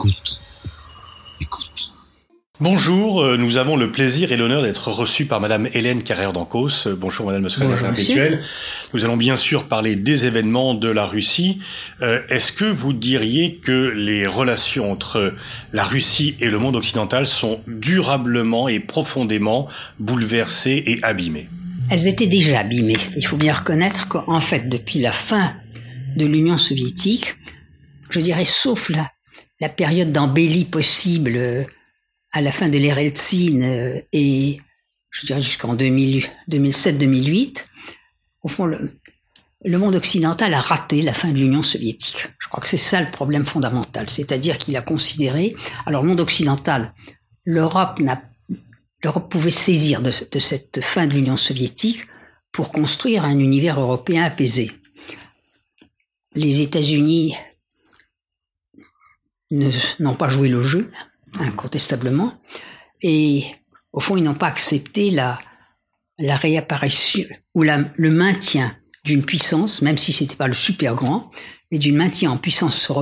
Écoute. Écoute. Bonjour, euh, nous avons le plaisir et l'honneur d'être reçus par Madame Hélène Carrère d'Ancos. Euh, Bonjour Madame le secrétaire perpétuel. Nous allons bien sûr parler des événements de la Russie. Euh, Est-ce que vous diriez que les relations entre la Russie et le monde occidental sont durablement et profondément bouleversées et abîmées? Elles étaient déjà abîmées. Il faut bien reconnaître qu'en fait, depuis la fin de l'Union soviétique, je dirais sauf la, la période d'embellie possible euh, à la fin de l'ère Eltsine euh, et je dirais jusqu'en 2007-2008, au fond, le, monde occidental a raté la fin de l'Union soviétique. Je crois que c'est ça le problème fondamental. C'est-à-dire qu'il a considéré, alors le monde occidental, l'Europe pouvait saisir de, cette fin de l'Union soviétique pour construire un univers européen apaisé. Les États-Unis n'ont pas joué le jeu, incontestablement, et au fond, ils n'ont pas accepté la, la réapparition ou la, le maintien d'une puissance, même si c'était pas le super grand, mais d'une maintien en puissance,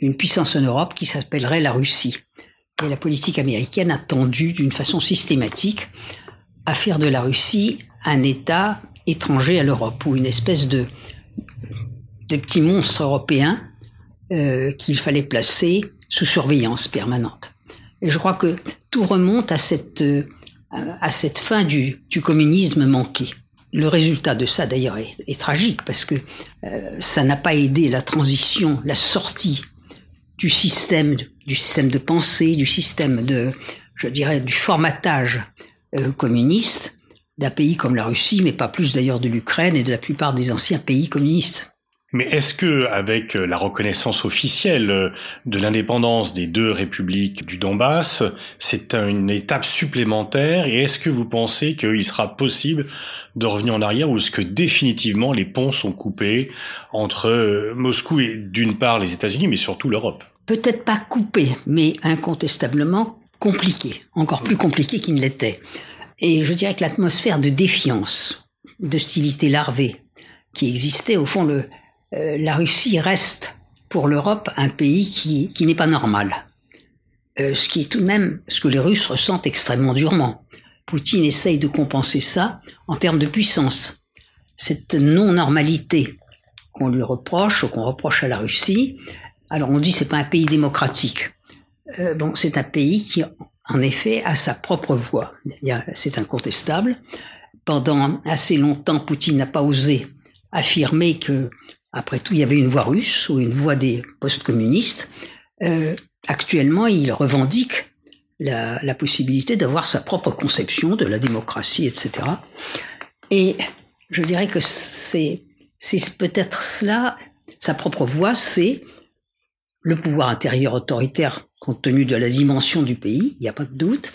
d'une puissance en Europe qui s'appellerait la Russie. Et la politique américaine a tendu d'une façon systématique à faire de la Russie un État étranger à l'Europe ou une espèce de, de petit monstre européen euh, qu'il fallait placer sous surveillance permanente. Et je crois que tout remonte à cette, euh, à cette fin du, du communisme manqué. Le résultat de ça, d'ailleurs, est, est tragique parce que euh, ça n'a pas aidé la transition, la sortie du système, du système de pensée, du système de, je dirais, du formatage euh, communiste d'un pays comme la Russie, mais pas plus d'ailleurs de l'Ukraine et de la plupart des anciens pays communistes. Mais est-ce que, avec euh, la reconnaissance officielle euh, de l'indépendance des deux républiques du Donbass, c'est une étape supplémentaire Et est-ce que vous pensez qu'il sera possible de revenir en arrière ou est-ce que définitivement les ponts sont coupés entre euh, Moscou et d'une part les États-Unis, mais surtout l'Europe? Peut-être pas coupé, mais incontestablement compliqué, encore plus compliqué qu'il ne l'était. Et je dirais que l'atmosphère de défiance, d'hostilité larvée qui existait, au fond, le, euh, la Russie reste pour l'Europe un pays qui, n'est pas normal. Euh, ce qui est tout de même ce que les Russes ressentent extrêmement durement. Poutine essaye de compenser ça en termes de puissance. Cette non-normalité qu'on lui reproche qu'on reproche à la Russie, alors on dit c'est pas un pays démocratique. Euh, bon, c'est un pays qui, en effet, a sa propre a- C'est incontestable. Pendant assez longtemps, Poutine n'a pas osé affirmer que, après tout, il y avait une voix russe ou une voix des post-communistes. Euh, actuellement, il revendique la, possibilité d'avoir sa propre conception de la démocratie, etc. Et je dirais que c'est peut-être cela, sa propre voix, c'est le pouvoir intérieur autoritaire compte tenu de la dimension du pays, il n'y a pas de doute,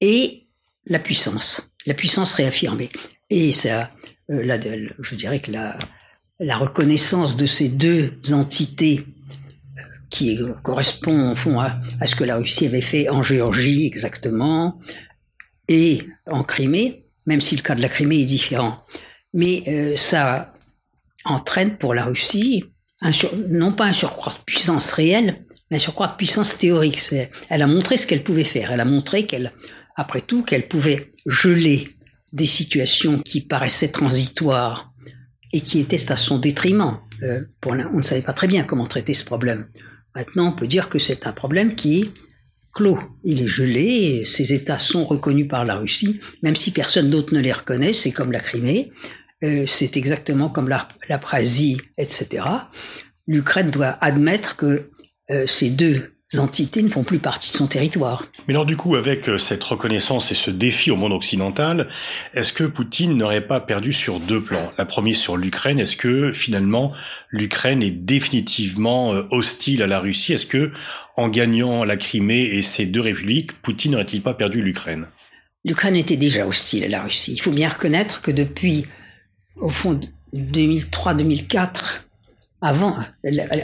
et la puissance, la puissance réaffirmée. Et ça, euh, je dirais que la, la reconnaissance de ces deux entités euh, qui correspond au fond à, ce que la Russie avait fait en Géorgie exactement et en Crimée, même si le cas de la Crimée est différent. Mais euh, ça entraîne pour la Russie non pas un surcroît de puissance réelle, mais un surcroît de puissance théorique. Elle a montré ce qu'elle pouvait faire. Elle a montré qu'elle, après tout, qu'elle pouvait geler des situations qui paraissaient transitoires et qui étaient à son détriment. Euh, pour l'in- on ne savait pas très bien comment traiter ce problème. Maintenant, on peut dire que c'est un problème qui est clos. Il est gelé, ces États sont reconnus par la Russie, même si personne d'autre ne les reconnaît, c'est comme la Crimée, euh, c'est exactement comme la, la etc. L'Ukraine doit admettre que euh, ces deux entités ne font plus partie de son territoire. Mais alors du coup, avec euh, cette reconnaissance et ce défi au monde occidental, est-ce que Poutine n'aurait pas perdu sur deux plans? La première sur l'Ukraine, est-ce que finalement l'Ukraine est définitivement euh, hostile à la Russie? Est-ce que en gagnant la Crimée et ces deux républiques, Poutine n'aurait-il pas perdu l'Ukraine? L'Ukraine était déjà hostile à la Russie. Il faut bien reconnaître que depuis, au fond, 2003-2004, avant,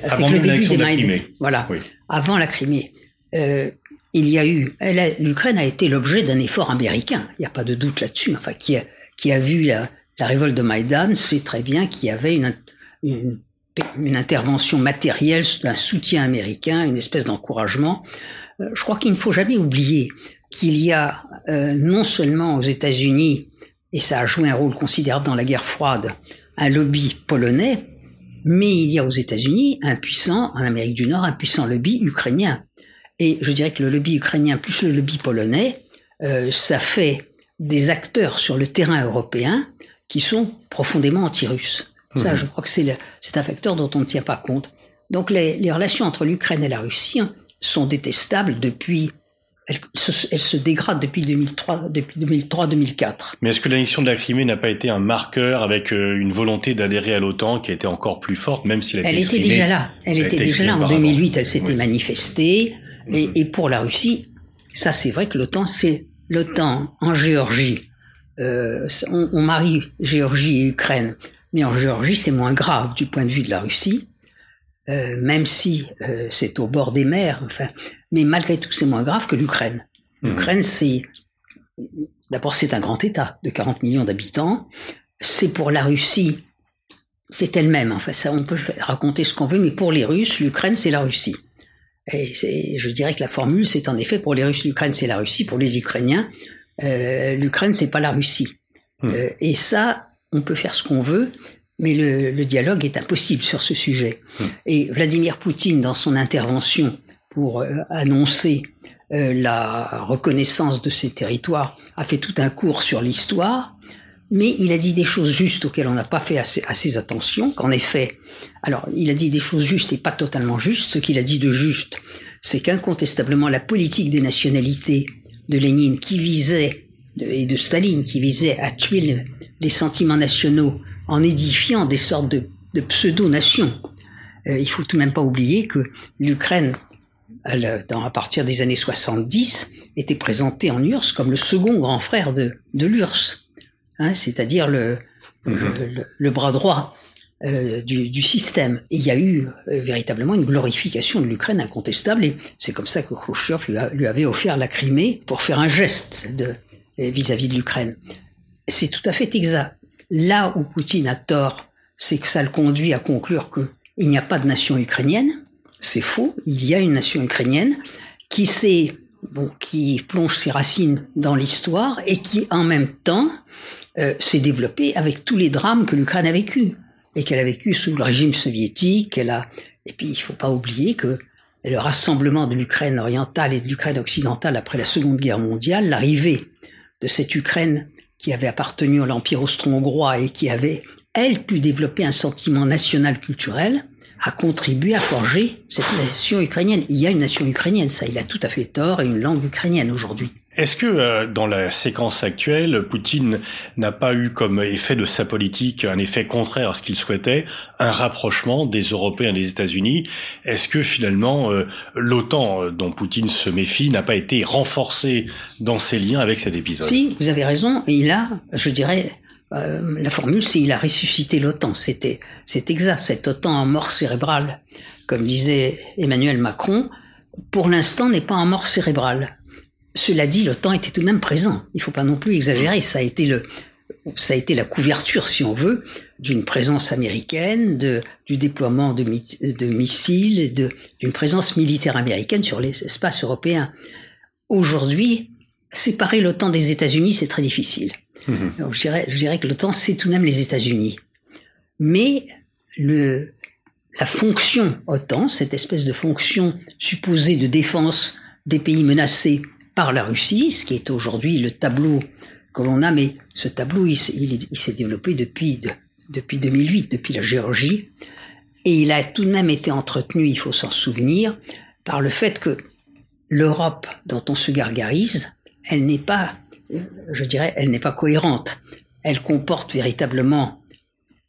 Avant le début des de la voilà, Oui. avant la Crimée, euh, il y a eu, a- l'Ukraine a été l'objet d'un effort américain. Il n'y a pas de doute là-dessus. Enfin, qui a, qui a vu la, la révolte de Maïdan sait très bien qu'il y avait une, une, une intervention matérielle, un soutien américain, une espèce d'encouragement. Euh, je crois qu'il ne faut jamais oublier qu'il y a euh, non seulement aux États-Unis, et ça a joué un rôle considérable dans la guerre froide, un lobby polonais, mais il y a aux États-Unis un puissant, en Amérique du Nord, un puissant lobby ukrainien. Et je dirais que le lobby ukrainien plus le lobby polonais, euh, ça fait des acteurs sur le terrain européen qui sont profondément anti-russes. Ça, mhm. je crois que c'est un facteur dont on ne tient pas compte. Donc les, les relations entre l'Ukraine et la Russie sont détestables depuis elle se, elle se, dégrade depuis 2003, depuis 2003-2004. Mais est-ce que l'annexion de la Crimée n'a pas été un marqueur avec euh, une volonté d'adhérer à l'OTAN qui a été encore plus forte, même si elle, elle était déjà là. Elle, était déjà là en 2008. Elle s'était manifestée. Et, mhm. et, pour la Russie, ça c'est vrai que l'OTAN, c'est l'OTAN en Géorgie. Euh, on, on marie Géorgie et Ukraine, mais en Géorgie c'est moins grave du point de vue de la Russie. Euh, même si euh, c'est au bord des mers, enfin, mais malgré tout, c'est moins grave que l'Ukraine. Mhm. L'Ukraine, c'est d'abord c'est un grand État de 40 millions d'habitants. C'est pour la Russie, c'est elle-même. Enfin, ça, on peut raconter ce qu'on veut, mais pour les Russes, l'Ukraine, c'est la Russie. Et je dirais que la formule, c'est en effet pour les Russes, l'Ukraine, c'est la Russie. Pour les Ukrainiens, euh, l'Ukraine, c'est pas la Russie. Mhm. Euh, et ça, on peut faire ce qu'on veut, mais le, le, dialogue est impossible sur ce sujet. Hmm. Et Vladimir Poutine, dans son intervention pour euh, annoncer euh, la reconnaissance de ces territoires, a fait tout un cours sur l'histoire, mais il a dit des choses justes auxquelles on n'a pas fait assez, attention, qu'en effet, alors il a dit des choses justes et pas totalement justes, ce qu'il a dit de juste, c'est qu'incontestablement la politique des nationalités de Lénine qui visait, et de Staline qui visait à tuer les sentiments nationaux en édifiant des sortes de, de pseudo-nations. Euh, il faut tout de même pas oublier que l'Ukraine, à partir des années 70, était présentée en URSS comme le second grand frère de, de l'URSS, hein, c'est-à-dire le, le, le, bras droit euh, du, du, système. Et il y a eu euh, véritablement une glorification de l'Ukraine incontestable, et c'est comme ça que Khrushchev lui, lui, avait offert la Crimée pour faire un geste vis-à-vis -vis de l'Ukraine. C'est tout à fait exact. Là où Poutine a tort, c'est que ça le conduit à conclure qu'il n'y a pas de nation ukrainienne. C'est faux. Il y a une nation ukrainienne qui s'est plonge ses racines dans l'histoire et qui en même temps euh, s'est développée avec tous les drames que l'Ukraine a vécu et qu'elle a vécu sous le régime soviétique. Elle a et puis il faut pas oublier que le rassemblement de l'Ukraine orientale et de l'Ukraine occidentale après la Seconde Guerre mondiale, l'arrivée de cette Ukraine qui avait appartenu à l'Empire austro-hongrois et qui avait, elle, pu développer un sentiment national culturel, a contribué à forger cette nation ukrainienne. Il y a une nation ukrainienne, ça, il a tout à fait tort, et une langue ukrainienne aujourd'hui. Est-ce que euh, dans la séquence actuelle, Poutine n'a pas eu comme effet de sa politique un effet contraire à ce qu'il souhaitait, un rapprochement des Européens et des États-Unis? Est-ce que finalement euh, l'OTAN euh, dont Poutine se méfie n'a pas été renforcé dans ses liens avec cet épisode? Si, vous avez raison. Il a, je dirais, la formule, c'est il a ressuscité l'OTAN. C'était, c'est exact. Cette OTAN en mort cérébrale, comme disait Emmanuel Macron, pour l'instant n'est pas en mort cérébrale. Cela dit, l'OTAN était tout de même présent. Il faut pas non plus exagérer. Ça a été le, ça a été la couverture, si on veut, d'une présence américaine, de, du déploiement de, de missiles, d'une présence militaire américaine sur les espaces européens. Aujourd'hui, séparer l'OTAN des États-Unis, c'est très difficile. Mhm. je, dirais, que l'OTAN, c'est tout de même les États-Unis. Mais la fonction OTAN, cette espèce de fonction supposée de défense des pays menacés par la Russie, ce qui est aujourd'hui le tableau que l'on a, mais ce tableau, il, s'est développé depuis 2008, depuis la Géorgie, et il a tout de même été entretenu, il faut s'en souvenir, par le fait que l'Europe dont on se gargarise, elle n'est pas, je dirais, elle n'est pas cohérente. Elle comporte véritablement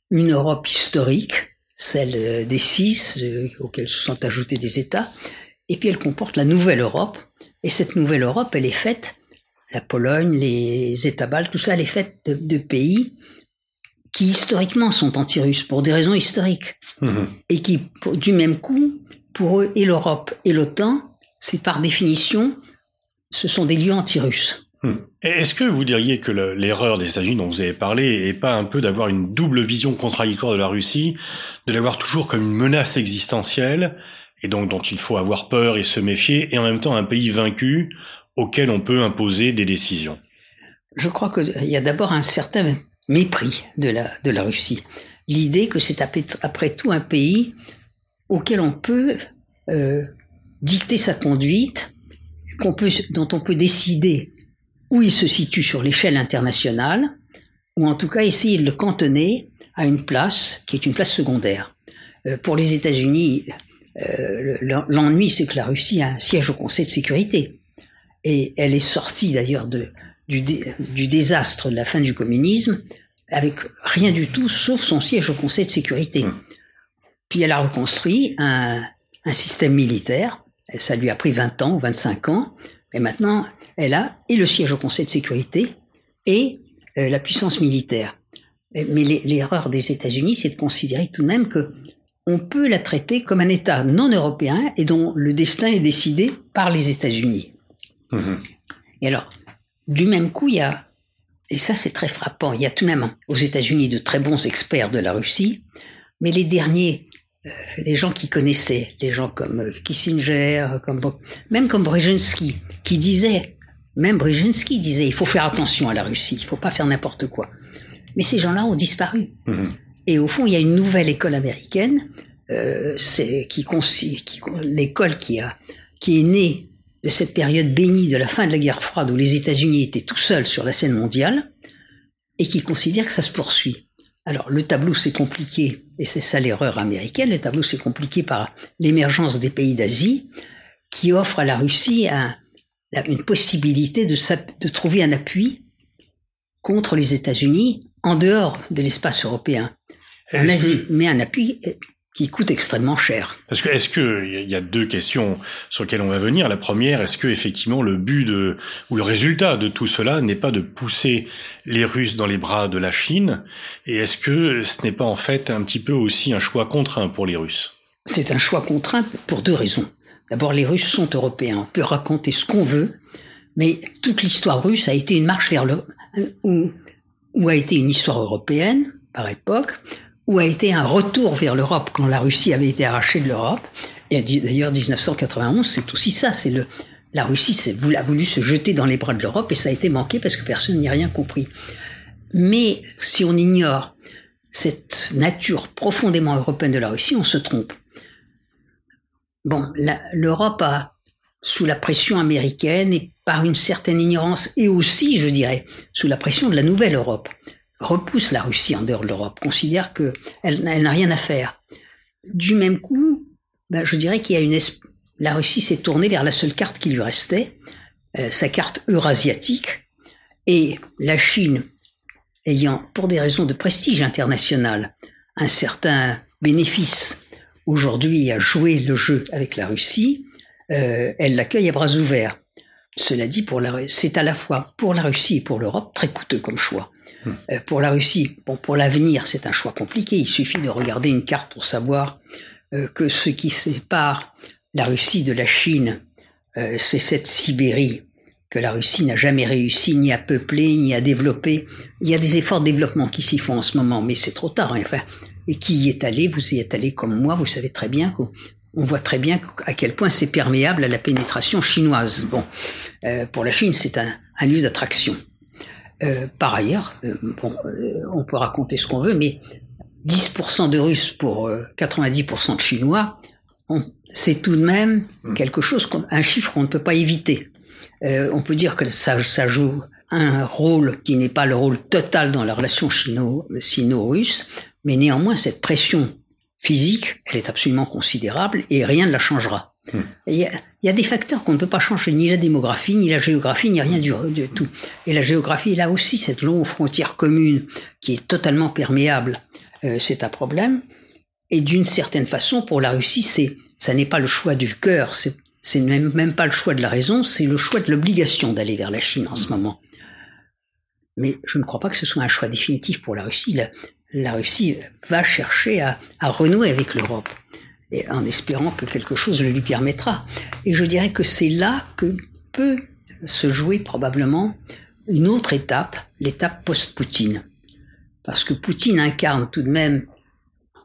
une Europe historique, celle des six, euh, auxquels se sont ajoutés des États, et puis elle comporte la nouvelle Europe, et cette nouvelle Europe, elle est faite, la Pologne, les États baltes, tout ça, elle est faite de, pays qui historiquement sont anti-russes pour des raisons historiques. Mhm. Et qui, du même coup, pour eux, et l'Europe et l'OTAN, c'est par définition, ce sont des lieux anti-russes. Hmm. Est-ce que vous diriez que l'erreur des États-Unis dont vous avez parlé est pas un peu d'avoir une double vision contradictoire de la Russie, de l'avoir toujours comme une menace existentielle et donc dont il faut avoir peur et se méfier, et en même temps un pays vaincu auquel on peut imposer des décisions? Je crois qu'il y a d'abord un certain mépris de la, de la Russie. L'idée que c'est après tout un pays auquel on peut euh, dicter sa conduite, qu'on peut, dont on peut décider où il se situe sur l'échelle internationale, ou en tout cas essayer de le cantonner à une place qui est une place secondaire. Euh, pour les États-Unis, euh, l'ennui, c'est que la Russie a un siège au Conseil de sécurité. Et elle est sortie d'ailleurs du, du désastre de la fin du communisme avec rien du tout sauf son siège au Conseil de sécurité. Mmh. Puis elle a reconstruit un, un système militaire. Et ça lui a pris 20 ans ou 25 ans. Et maintenant, elle a et le siège au Conseil de sécurité et euh, la puissance militaire. Mais l'erreur des États-Unis, c'est de considérer tout de même que on peut la traiter comme un État non européen et dont le destin est décidé par les États-Unis. Mmh et alors, du même coup, il y a, et ça c'est très frappant, il y a tout de même aux États-Unis de très bons experts de la Russie, mais les derniers, les gens qui connaissaient, les gens comme euh, Kissinger, comme, même comme Brzezinski, qui disaient, même Brzezinski disait, il faut faire attention à la Russie, il faut pas faire n'importe quoi. Mais ces gens-là ont disparu. Mmh et au fond, il y a une nouvelle école américaine, euh, c'est qui, qui l'école qui a qui est née de cette période bénie de la fin de la guerre froide où les États-Unis étaient tout seuls sur la scène mondiale et qui considère que ça se poursuit. Alors le tableau c'est compliqué et c'est ça l'erreur américaine. Le tableau c'est compliqué par l'émergence des pays d'Asie qui offrent à la Russie un, une possibilité de, de trouver un appui contre les États-Unis en dehors de l'espace européen en Asie, mais un appui qui coûte extrêmement cher. Parce que est-ce que il y a deux questions sur lesquelles on va venir. La première, est-ce que effectivement le but de ou le résultat de tout cela n'est pas de pousser les Russes dans les bras de la Chine? Et est-ce que ce n'est pas en fait un petit peu aussi un choix contraint pour les Russes? C'est un choix contraint pour deux raisons. D'abord, les Russes sont européens. On peut raconter ce qu'on veut, mais toute l'histoire russe a été une marche vers le ou, ou a été une histoire européenne par époque où a été un retour vers l'Europe quand la Russie avait été arrachée de l'Europe. Et d'ailleurs, 1991, c'est aussi ça. C'est la Russie a voulu se jeter dans les bras de l'Europe et ça a été manqué parce que personne n'y a rien compris. Mais si on ignore cette nature profondément européenne de la Russie, on se trompe. Bon, l'Europe a, sous la pression américaine et par une certaine ignorance, et aussi, je dirais, sous la pression de la nouvelle Europe, repousse la Russie en dehors de l'Europe, considère que elle, n'a rien à faire. Du même coup, ben, je dirais qu'il y a une la Russie s'est tournée vers la seule carte qui lui restait, euh, sa carte eurasiatique, et la Chine, ayant pour des raisons de prestige international un certain bénéfice aujourd'hui à jouer le jeu avec la Russie, euh, elle l'accueille à bras ouverts. Cela dit, c'est à la fois pour la Russie et pour l'Europe très coûteux comme choix. Euh, pour la Russie, bon, pour l'avenir, c'est un choix compliqué. Il suffit de regarder une carte pour savoir euh, que ce qui sépare la Russie de la Chine, euh, c'est cette Sibérie que la Russie n'a jamais réussi ni à peupler, ni à développer. Il y a des efforts de développement qui s'y font en ce moment, mais c'est trop tard. Hein. Enfin, et qui y est allé, vous y êtes allé comme moi, vous savez très bien qu'on on voit très bien à quel point c'est perméable à la pénétration chinoise. Bon, pour la Chine, c'est un lieu d'attraction. Euh, par ailleurs, euh, bon, euh, on peut raconter ce qu'on veut, mais 10% de Russes pour 90% de Chinois, c'est tout de même mm. quelque chose, un chiffre qu'on ne peut pas éviter. on peut dire que ça, ça joue un rôle qui n'est pas le rôle total dans la relation sino-russe, mais néanmoins cette pression physique, elle est absolument considérable et rien ne la changera. Hmm. Il y, a, des facteurs qu'on ne peut pas changer, ni la démographie, ni la géographie, ni rien du, tout. Et la géographie, là aussi, cette longue frontière commune qui est totalement perméable, euh, c'est un problème. Et d'une certaine façon, pour la Russie, c'est, ça n'est pas le choix du cœur, c'est, même, même pas le choix de la raison, c'est le choix de l'obligation d'aller vers la Chine en ce moment. Mais je ne crois pas que ce soit un choix définitif pour la Russie. La, Russie va chercher à renouer avec l'Europe en espérant que quelque chose le lui permettra. Et je dirais que c'est là que peut se jouer probablement une autre étape, l'étape post-Poutine. Parce que Poutine incarne tout de même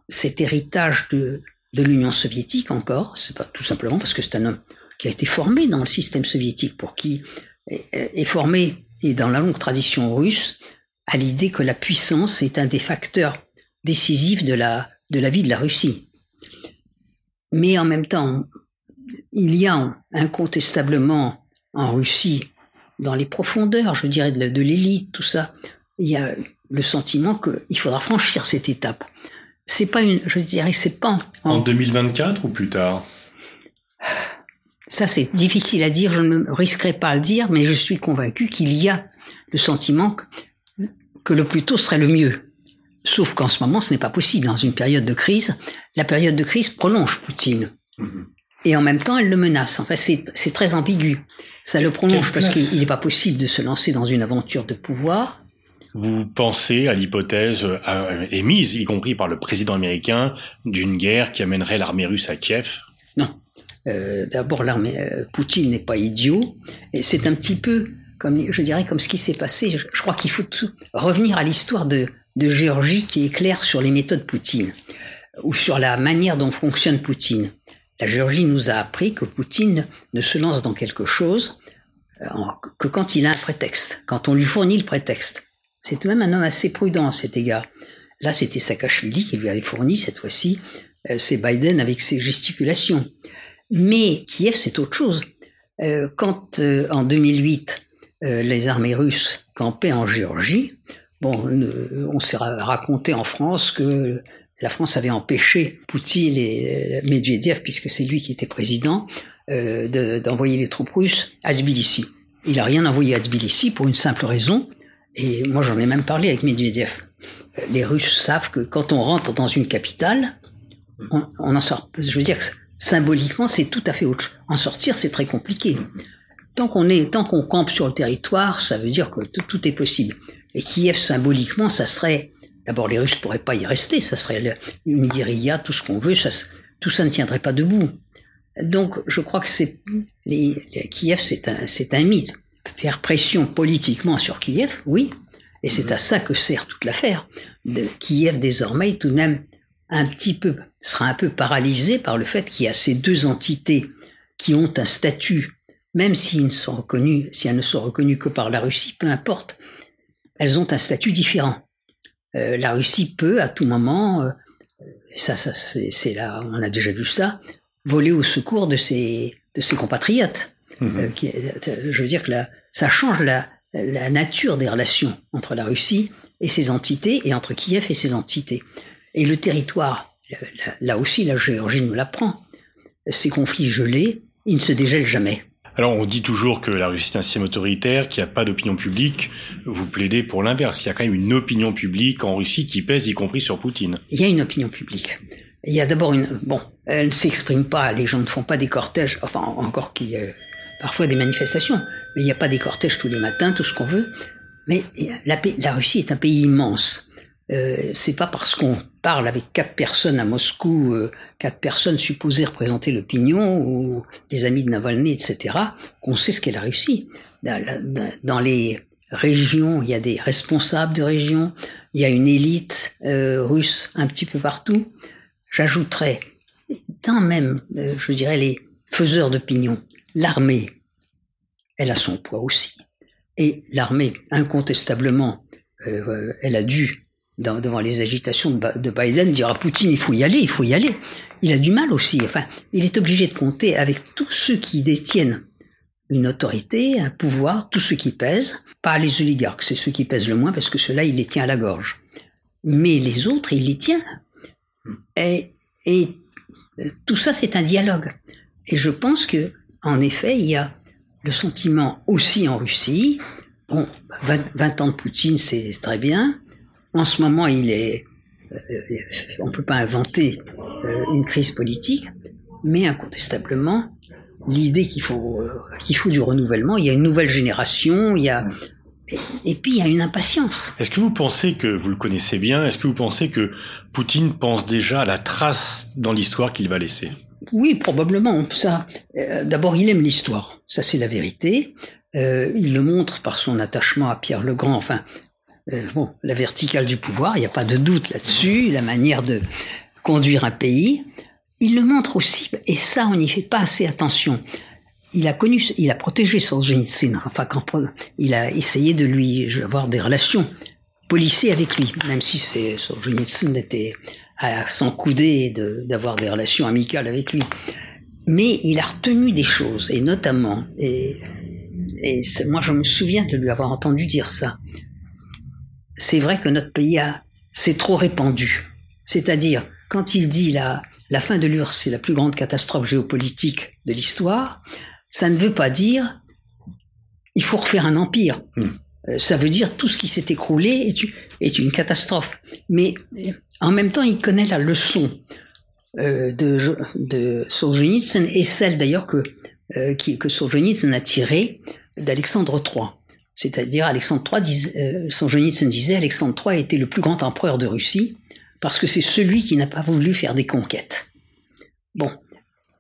cet héritage de, de l'Union soviétique encore, c'est pas tout simplement parce que c'est un homme qui a été formé dans le système soviétique, pour qui est, formé, et dans la longue tradition russe, à l'idée que la puissance est un des facteurs décisifs de la, de la vie de la Russie. Mais en même temps, il y a incontestablement en Russie, dans les profondeurs, je dirais, de l'élite, tout ça, il y a le sentiment qu'il faudra franchir cette étape. C'est pas une, je dirais, c'est pas en, en 2024 ou plus tard? Ça, c'est difficile à dire, je ne risquerai pas à le dire, mais je suis convaincu qu'il y a le sentiment que, le plus tôt serait le mieux. Sauf qu'en ce moment, ce n'est pas possible. Dans une période de crise, la période de crise prolonge Poutine. Mhm. Et en même temps, elle le menace. Enfin, c'est très ambigu. Ça le prolonge parce qu'il n'est pas possible de se lancer dans une aventure de pouvoir. Vous pensez à l'hypothèse euh, émise, y compris par le président américain, d'une guerre qui amènerait l'armée russe à Kiev? Non. Euh, D'abord, l'armée euh, Poutine n'est pas idiot. Et c'est un petit peu, comme je dirais, comme ce qui s'est passé. Je, je crois qu'il faut tout, revenir à l'histoire de, de Géorgie qui est claire sur les méthodes Poutine ou sur la manière dont fonctionne Poutine. La Géorgie nous a appris que Poutine ne se lance dans quelque chose euh, que quand il a un prétexte, quand on lui fournit le prétexte. C'est tout de même un homme assez prudent à cet égard. Là, c'était Saakashvili qui lui avait fourni, cette fois-ci, euh, c'est Biden avec ses gesticulations. Mais Kiev, c'est autre chose. Euh, quand en 2008, les armées russes campaient en Géorgie, bon, on s'est raconté en France que la France avait empêché Poutine et euh, Medvedev, puisque c'est lui qui était président, euh, d'envoyer les troupes russes à Tbilissi. Il a rien envoyé à Tbilissi pour une simple raison, et moi j'en ai même parlé avec Medvedev. Les Russes savent que quand on rentre dans une capitale, on, en sort. Je veux dire que symboliquement, c'est tout à fait autre. En sortir, c'est très compliqué. Tant qu'on est, tant qu'on campe sur le territoire, ça veut dire que tout est possible. Et Kiev, symboliquement, ça serait D'abord, les Russes pourraient pas y rester, ça serait une guérilla, tout ce qu'on veut, ça, tout ça ne tiendrait pas debout. Donc, je crois que c'est les, Kiev, c'est un, c'est un mythe. Faire pression politiquement sur Kiev, oui, et c'est à ça que sert toute l'affaire. De Kiev désormais, tout de même, un petit peu, sera un peu paralysé par le fait qu'il y a ces deux entités qui ont un statut, même s'ils ne sont reconnus, si elles ne sont reconnues que par la Russie, peu importe, elles ont un statut différent. Euh, la Russie peut à tout moment, euh, ça, ça c'est là, on a déjà vu ça, voler au secours de ses de ses compatriotes. Mhm. Euh, qui, je veux dire que là, ça change la, la nature des relations entre la Russie et ses entités et entre Kiev et ses entités. Et le territoire, là aussi, la Géorgie nous l'apprend. Ces conflits gelés, ils ne se dégèlent jamais. Alors on dit toujours que la Russie est un système autoritaire, qu'il n'y a pas d'opinion publique. Vous plaidez pour l'inverse. Il y a quand même une opinion publique en Russie qui pèse, y compris sur Poutine. Il y a une opinion publique. Il y a d'abord une... Bon, elle ne s'exprime pas, les gens ne font pas des cortèges, enfin encore qu'il y a parfois des manifestations, mais il n'y a pas des cortèges tous les matins, tout ce qu'on veut. Mais la, la Russie est un pays immense. Euh, c'est pas parce qu'on parle avec quatre personnes à Moscou, euh, quatre personnes supposées représenter l'opinion ou les amis de Navalny, etc., qu'on sait ce qu'est la Russie. Dans, les régions, il y a des responsables de régions, il y a une élite euh, russe un petit peu partout. J'ajouterais, dans même, je dirais, les faiseurs d'opinion, l'armée, elle a son poids aussi. Et l'armée, incontestablement, elle a dû devant les agitations de, Biden, dire à Poutine, il faut y aller, il faut y aller. Il a du mal aussi. Enfin, il est obligé de compter avec tous ceux qui détiennent une autorité, un pouvoir, tous ceux qui pèsent. Pas les oligarques, c'est ceux qui pèsent le moins parce que ceux-là, il les tient à la gorge. Mais les autres, il les tient. Et, et tout ça, c'est un dialogue. Et je pense que, en effet, il y a le sentiment aussi en Russie. Bon, 20, 20 ans de Poutine, c'est très bien. En ce moment, il est, euh, on peut pas inventer euh, une crise politique, mais incontestablement, l'idée qu'il faut, euh, qu'il faut du renouvellement, il y a une nouvelle génération, il y a, et, puis il y a une impatience. Est-ce que vous pensez que vous le connaissez bien Est-ce que vous pensez que Poutine pense déjà à la trace dans l'histoire qu'il va laisser? Oui, probablement. Ça, d'abord, il aime l'histoire. Ça, c'est la vérité. Euh, il le montre par son attachement à Pierre le Grand, enfin, euh, bon, la verticale du pouvoir, il n'y a pas de doute là-dessus, la manière de conduire un pays. Il le montre aussi, et ça, on n'y fait pas assez attention. Il a connu, il a protégé Solzhenitsyn, enfin, il a essayé de lui avoir des relations policées avec lui, même si c'est Solzhenitsyn était à s'en couder d'avoir des relations amicales avec lui. Mais il a retenu des choses, et notamment, et moi je me souviens de lui avoir entendu dire ça. C'est vrai que notre pays a, c'est trop répandu. C'est-à-dire, quand il dit la, la fin de l'URSS, c'est la plus grande catastrophe géopolitique de l'histoire, ça ne veut pas dire il faut refaire un empire. Hmm. Euh, ça veut dire tout ce qui s'est écroulé est, est, une catastrophe. Mais en même temps, il connaît la leçon euh, de, de Solzhenitsyn et celle d'ailleurs que, euh, que Solzhenitsyn a tirée d'Alexandre III. C'est-à-dire, Alexandre III, disait, euh, Solzhenitsyn disait, Alexandre III était le plus grand empereur de Russie parce que c'est celui qui n'a pas voulu faire des conquêtes. Bon,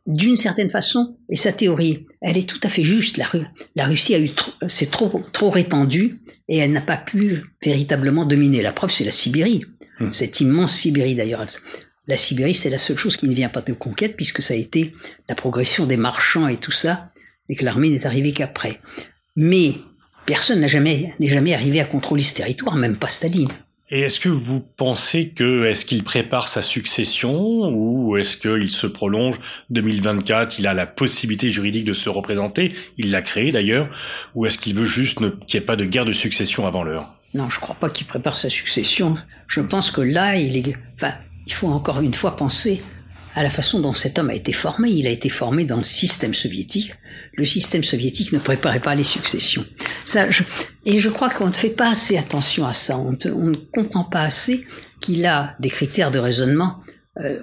d'une certaine façon, et sa théorie, elle est tout à fait juste. La, la Russie a eu s'est trop trop répandue et elle n'a pas pu véritablement dominer. La preuve, c'est la Sibérie, mmh. cette immense Sibérie d'ailleurs. La Sibérie, c'est la seule chose qui ne vient pas de conquête puisque ça a été la progression des marchands et tout ça, et que l'armée n'est arrivée qu'après. Mais personne n'a jamais n'est jamais arrivé à contrôler ce territoire, même pas Staline. Et est-ce que vous pensez que est-ce qu'il prépare sa succession ou est-ce qu'il se prolonge 2024 Il a la possibilité juridique de se représenter, il l'a créé d'ailleurs, ou est-ce qu'il veut juste qu'il n'y ait pas de guerre de succession avant l'heure? Non, je crois pas qu'il prépare sa succession. Je pense que là, il est, enfin, il faut encore une fois penser à la façon dont cet homme a été formé. Il a été formé dans le système soviétique. Le système soviétique ne préparait pas les successions. Ça, et je crois qu'on ne fait pas assez attention à ça. On, ne comprend pas assez qu'il a des critères de raisonnement. Euh,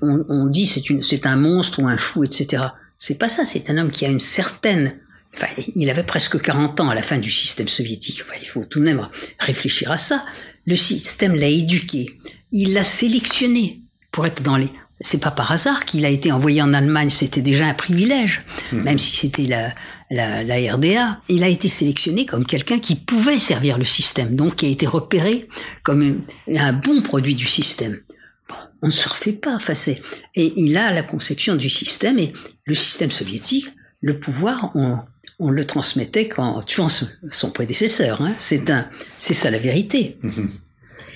on, on, dit c'est une, c'est un monstre ou un fou, etc. C'est pas ça. C'est un homme qui a une certaine Enfin, il avait presque 40 ans à la fin du système soviétique. Enfin, il faut tout de même réfléchir à ça. Le système l'a éduqué. Il l'a sélectionné pour être dans les, c'est pas par hasard qu'il a été envoyé en Allemagne, c'était déjà un privilège, hmm. même si c'était la, la, la, RDA. Il a été sélectionné comme quelqu'un qui pouvait servir le système, donc qui a été repéré comme un, bon produit du système. Bon, on ne se refait pas, enfin et il a la conception du système et le système soviétique, le pouvoir, on, on le transmettait quand tuant son prédécesseur. Hein. C'est un, c'est ça la vérité. Hmm.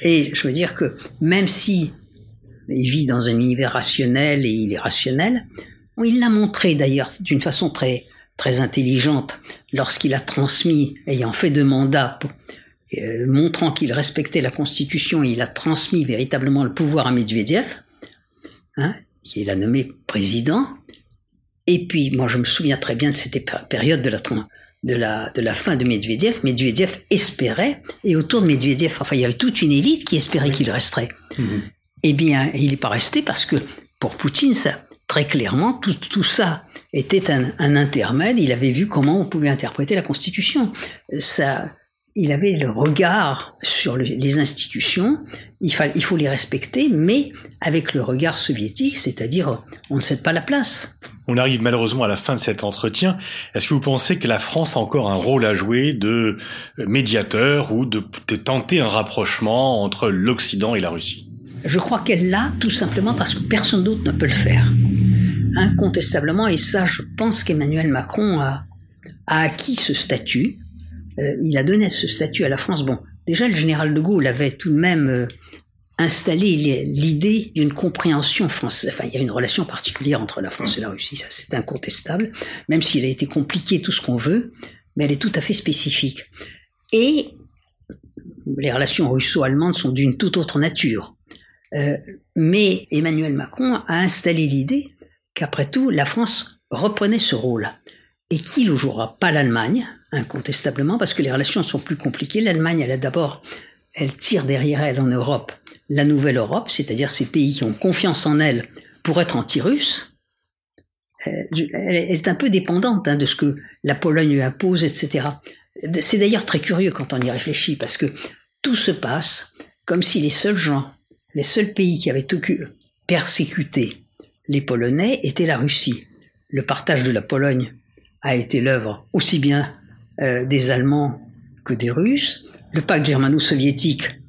Et je veux dire que même si il vit dans un univers rationnel et il est rationnel. Il l'a montré d'ailleurs d'une façon très très intelligente lorsqu'il a transmis, ayant fait deux mandats, euh, montrant qu'il respectait la Constitution, il a transmis véritablement le pouvoir à Medvedev, hein, qui l'a nommé président. Et puis, moi, je me souviens très bien de cette période de la, de la, de la fin de Medvedev. Medvedev espérait, et autour de Medvedev, enfin, il y avait toute une élite qui espérait qu'il resterait. Mm-hmm. Eh bien, il n'est pas resté parce que pour Poutine, ça, très clairement, tout, tout ça était un, un, intermède. Il avait vu comment on pouvait interpréter la Constitution. Ça, il avait le regard sur les institutions. Il, il faut les respecter, mais avec le regard soviétique, c'est-à-dire on ne cède pas la place. On arrive malheureusement à la fin de cet entretien. Est-ce que vous pensez que la France a encore un rôle à jouer de médiateur ou de tenter un rapprochement entre l'Occident et la Russie? Je crois qu'elle l'a tout simplement parce que personne d'autre ne peut le faire. Incontestablement, et ça, je pense qu'Emmanuel Macron a, acquis ce statut. Euh, il a donné ce statut à la France. Bon, déjà, le général de Gaulle avait tout de même euh, installé l'idée d'une compréhension française. Enfin, il y a une relation particulière entre la France et la Russie, ça c'est incontestable, même s'il a été compliqué tout ce qu'on veut, mais elle est tout à fait spécifique. Et les relations russo-allemandes sont d'une toute autre nature. Euh, mais Emmanuel Macron a installé l'idée qu'après tout, la France reprenait ce rôle et qu'il ne jouera pas l'Allemagne, incontestablement, parce que les relations sont plus compliquées. L'Allemagne, elle a d'abord, elle tire derrière elle en Europe la nouvelle Europe, c'est-à-dire ces pays qui ont confiance en elle pour être anti-russes. Euh, elle est un peu dépendante hein, de ce que la Pologne lui impose, etc. C'est d'ailleurs très curieux quand on y réfléchit, parce que tout se passe comme si les seuls gens les seuls pays qui avaient persécuté les Polonais étaient la Russie. Le partage de la Pologne a été l'œuvre aussi bien euh, des Allemands que des Russes. Le pacte germano-soviétique,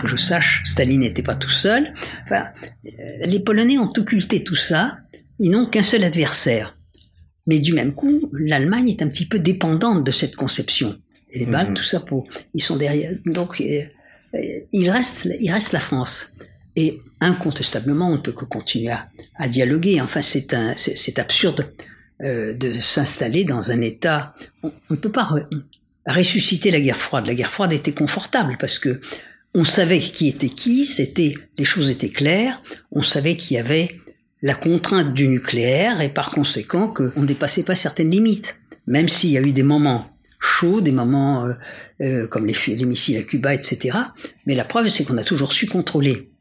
que je sache, Staline n'était pas tout seul. Enfin, euh, les Polonais ont occulté tout ça. Ils n'ont qu'un seul adversaire. Mais du même coup, l'Allemagne est un petit peu dépendante de cette conception. Et les Baltes, mhm. tout ça, pour, ils sont derrière. Donc, euh, euh, il reste, il reste la France. Et incontestablement, on ne peut que continuer à, à dialoguer. Enfin, c'est un, c'est absurde euh, de s'installer dans un État. On, ne peut pas ressusciter la guerre froide. La guerre froide était confortable parce que on savait qui était qui. C'était, les choses étaient claires. On savait qu'il y avait la contrainte du nucléaire et par conséquent qu'on ne dépassait pas certaines limites. Même s'il y a eu des moments chauds, des moments euh, euh, comme les, les, missiles à Cuba, etc. Mais la preuve, c'est qu'on a toujours su contrôler.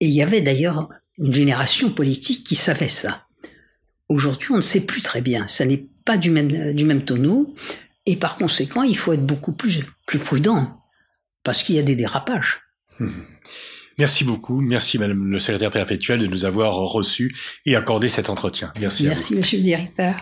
Et il y avait d'ailleurs une génération politique qui savait ça. Aujourd'hui, on ne sait plus très bien. Ça n'est pas du même, du même tonneau. Et par conséquent, il faut être beaucoup plus, plus prudent. Parce qu'il y a des dérapages. Merci beaucoup. Merci, Madame le secrétaire perpétuel, de nous avoir reçus et accordé cet entretien. Merci. Merci, Monsieur le directeur.